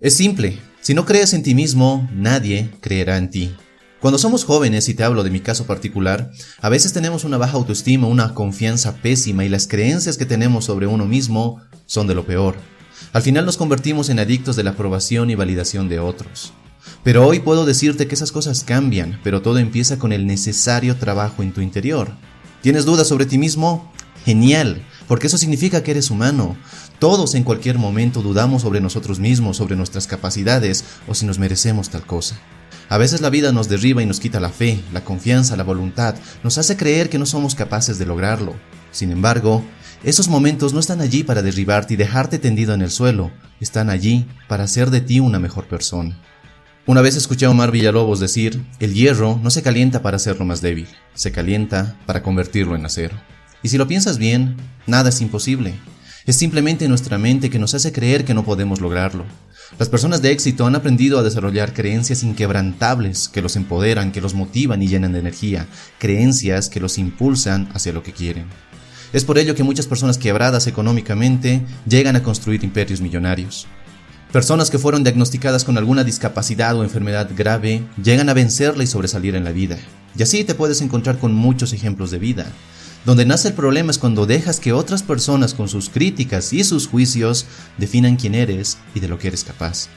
Es simple, si no crees en ti mismo, nadie creerá en ti. Cuando somos jóvenes, y te hablo de mi caso particular, a veces tenemos una baja autoestima, una confianza pésima y las creencias que tenemos sobre uno mismo son de lo peor. Al final nos convertimos en adictos de la aprobación y validación de otros. Pero hoy puedo decirte que esas cosas cambian, pero todo empieza con el necesario trabajo en tu interior. ¿Tienes dudas sobre ti mismo? Genial, porque eso significa que eres humano. Todos en cualquier momento dudamos sobre nosotros mismos, sobre nuestras capacidades o si nos merecemos tal cosa. A veces la vida nos derriba y nos quita la fe, la confianza, la voluntad, nos hace creer que no somos capaces de lograrlo. Sin embargo, esos momentos no están allí para derribarte y dejarte tendido en el suelo, están allí para hacer de ti una mejor persona. Una vez escuché a Omar Villalobos decir, el hierro no se calienta para hacerlo más débil, se calienta para convertirlo en acero. Y si lo piensas bien, nada es imposible. Es simplemente nuestra mente que nos hace creer que no podemos lograrlo. Las personas de éxito han aprendido a desarrollar creencias inquebrantables que los empoderan, que los motivan y llenan de energía, creencias que los impulsan hacia lo que quieren. Es por ello que muchas personas quebradas económicamente llegan a construir imperios millonarios. Personas que fueron diagnosticadas con alguna discapacidad o enfermedad grave llegan a vencerla y sobresalir en la vida. Y así te puedes encontrar con muchos ejemplos de vida. Donde nace el problema es cuando dejas que otras personas con sus críticas y sus juicios definan quién eres y de lo que eres capaz.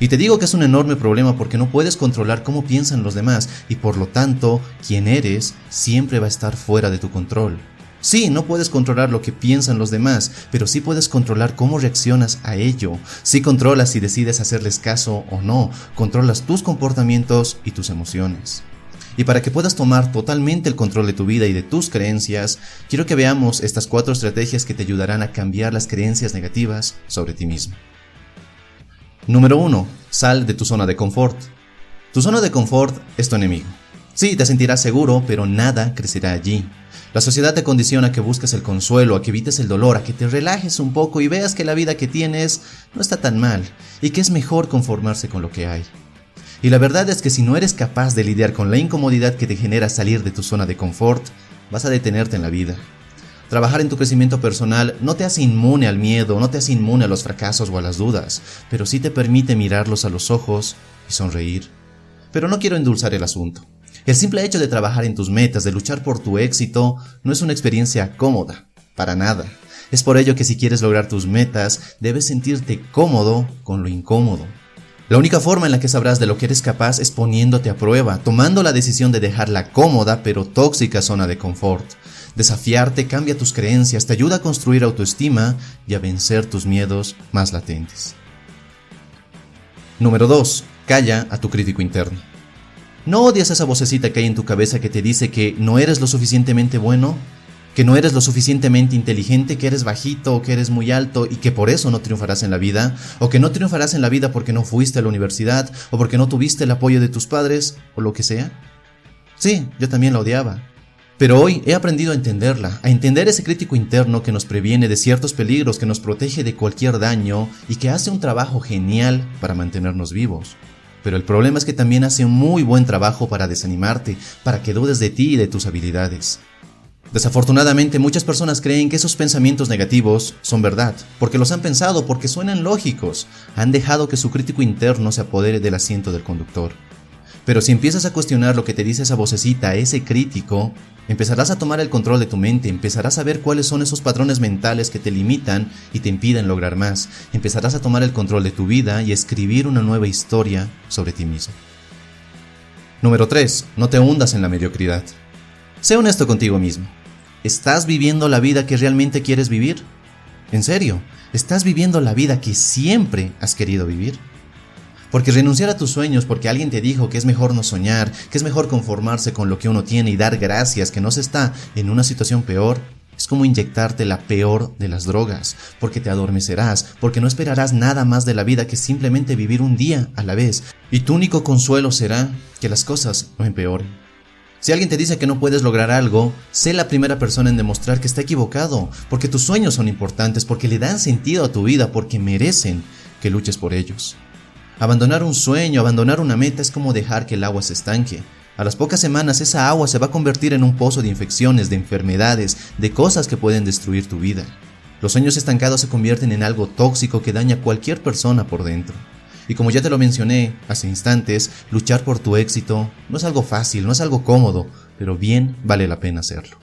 Y te digo que es un enorme problema porque no puedes controlar cómo piensan los demás y por lo tanto, quién eres siempre va a estar fuera de tu control. Sí, no puedes controlar lo que piensan los demás, pero sí puedes controlar cómo reaccionas a ello. Sí controlas si decides hacerles caso o no, controlas tus comportamientos y tus emociones. Y para que puedas tomar totalmente el control de tu vida y de tus creencias, quiero que veamos estas cuatro estrategias que te ayudarán a cambiar las creencias negativas sobre ti mismo. Número 1. Sal de tu zona de confort. Tu zona de confort es tu enemigo. Sí, te sentirás seguro, pero nada crecerá allí. La sociedad te condiciona a que busques el consuelo, a que evites el dolor, a que te relajes un poco y veas que la vida que tienes no está tan mal y que es mejor conformarse con lo que hay. Y la verdad es que si no eres capaz de lidiar con la incomodidad que te genera salir de tu zona de confort, vas a detenerte en la vida. Trabajar en tu crecimiento personal no te hace inmune al miedo, no te hace inmune a los fracasos o a las dudas, pero sí te permite mirarlos a los ojos y sonreír. Pero no quiero endulzar el asunto. El simple hecho de trabajar en tus metas, de luchar por tu éxito, no es una experiencia cómoda, para nada. Es por ello que si quieres lograr tus metas, debes sentirte cómodo con lo incómodo. La única forma en la que sabrás de lo que eres capaz es poniéndote a prueba, tomando la decisión de dejar la cómoda pero tóxica zona de confort. Desafiarte cambia tus creencias, te ayuda a construir autoestima y a vencer tus miedos más latentes. Número 2. Calla a tu crítico interno. ¿No odias esa vocecita que hay en tu cabeza que te dice que no eres lo suficientemente bueno? Que no eres lo suficientemente inteligente, que eres bajito o que eres muy alto y que por eso no triunfarás en la vida, o que no triunfarás en la vida porque no fuiste a la universidad, o porque no tuviste el apoyo de tus padres, o lo que sea. Sí, yo también la odiaba. Pero hoy he aprendido a entenderla, a entender ese crítico interno que nos previene de ciertos peligros, que nos protege de cualquier daño y que hace un trabajo genial para mantenernos vivos. Pero el problema es que también hace un muy buen trabajo para desanimarte, para que dudes de ti y de tus habilidades. Desafortunadamente muchas personas creen que esos pensamientos negativos son verdad, porque los han pensado, porque suenan lógicos, han dejado que su crítico interno se apodere del asiento del conductor. Pero si empiezas a cuestionar lo que te dice esa vocecita, ese crítico, empezarás a tomar el control de tu mente, empezarás a ver cuáles son esos patrones mentales que te limitan y te impiden lograr más, empezarás a tomar el control de tu vida y escribir una nueva historia sobre ti mismo. Número 3. No te hundas en la mediocridad. Sé honesto contigo mismo. ¿Estás viviendo la vida que realmente quieres vivir? ¿En serio? ¿Estás viviendo la vida que siempre has querido vivir? Porque renunciar a tus sueños porque alguien te dijo que es mejor no soñar, que es mejor conformarse con lo que uno tiene y dar gracias que no se está en una situación peor, es como inyectarte la peor de las drogas, porque te adormecerás, porque no esperarás nada más de la vida que simplemente vivir un día a la vez, y tu único consuelo será que las cosas no empeoren. Si alguien te dice que no puedes lograr algo, sé la primera persona en demostrar que está equivocado, porque tus sueños son importantes, porque le dan sentido a tu vida, porque merecen que luches por ellos. Abandonar un sueño, abandonar una meta es como dejar que el agua se estanque. A las pocas semanas esa agua se va a convertir en un pozo de infecciones, de enfermedades, de cosas que pueden destruir tu vida. Los sueños estancados se convierten en algo tóxico que daña a cualquier persona por dentro. Y como ya te lo mencioné hace instantes, luchar por tu éxito no es algo fácil, no es algo cómodo, pero bien vale la pena hacerlo.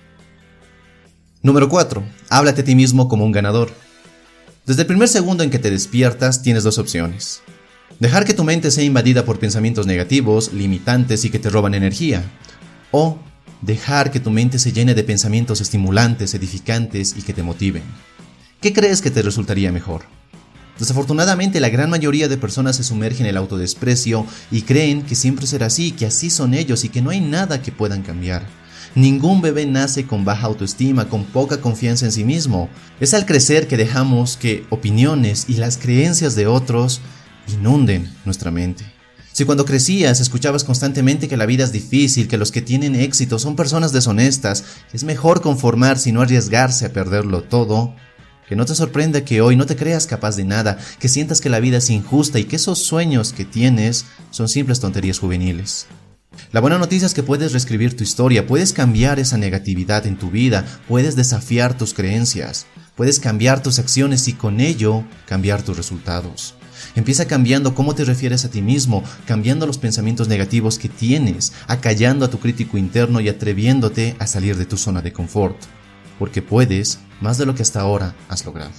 Número 4. Háblate a ti mismo como un ganador. Desde el primer segundo en que te despiertas tienes dos opciones. Dejar que tu mente sea invadida por pensamientos negativos, limitantes y que te roban energía. O dejar que tu mente se llene de pensamientos estimulantes, edificantes y que te motiven. ¿Qué crees que te resultaría mejor? Desafortunadamente la gran mayoría de personas se sumergen en el autodesprecio y creen que siempre será así, que así son ellos y que no hay nada que puedan cambiar. Ningún bebé nace con baja autoestima, con poca confianza en sí mismo. Es al crecer que dejamos que opiniones y las creencias de otros inunden nuestra mente. Si cuando crecías escuchabas constantemente que la vida es difícil, que los que tienen éxito son personas deshonestas, es mejor conformarse y no arriesgarse a perderlo todo, que no te sorprenda que hoy no te creas capaz de nada, que sientas que la vida es injusta y que esos sueños que tienes son simples tonterías juveniles. La buena noticia es que puedes reescribir tu historia, puedes cambiar esa negatividad en tu vida, puedes desafiar tus creencias, puedes cambiar tus acciones y con ello cambiar tus resultados. Empieza cambiando cómo te refieres a ti mismo, cambiando los pensamientos negativos que tienes, acallando a tu crítico interno y atreviéndote a salir de tu zona de confort, porque puedes más de lo que hasta ahora has logrado.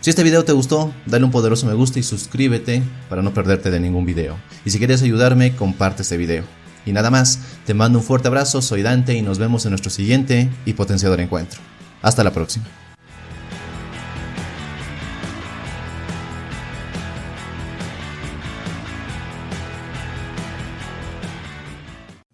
Si este video te gustó, dale un poderoso me gusta y suscríbete para no perderte de ningún video. Y si quieres ayudarme, comparte este video. Y nada más, te mando un fuerte abrazo, soy Dante y nos vemos en nuestro siguiente y potenciador encuentro. Hasta la próxima.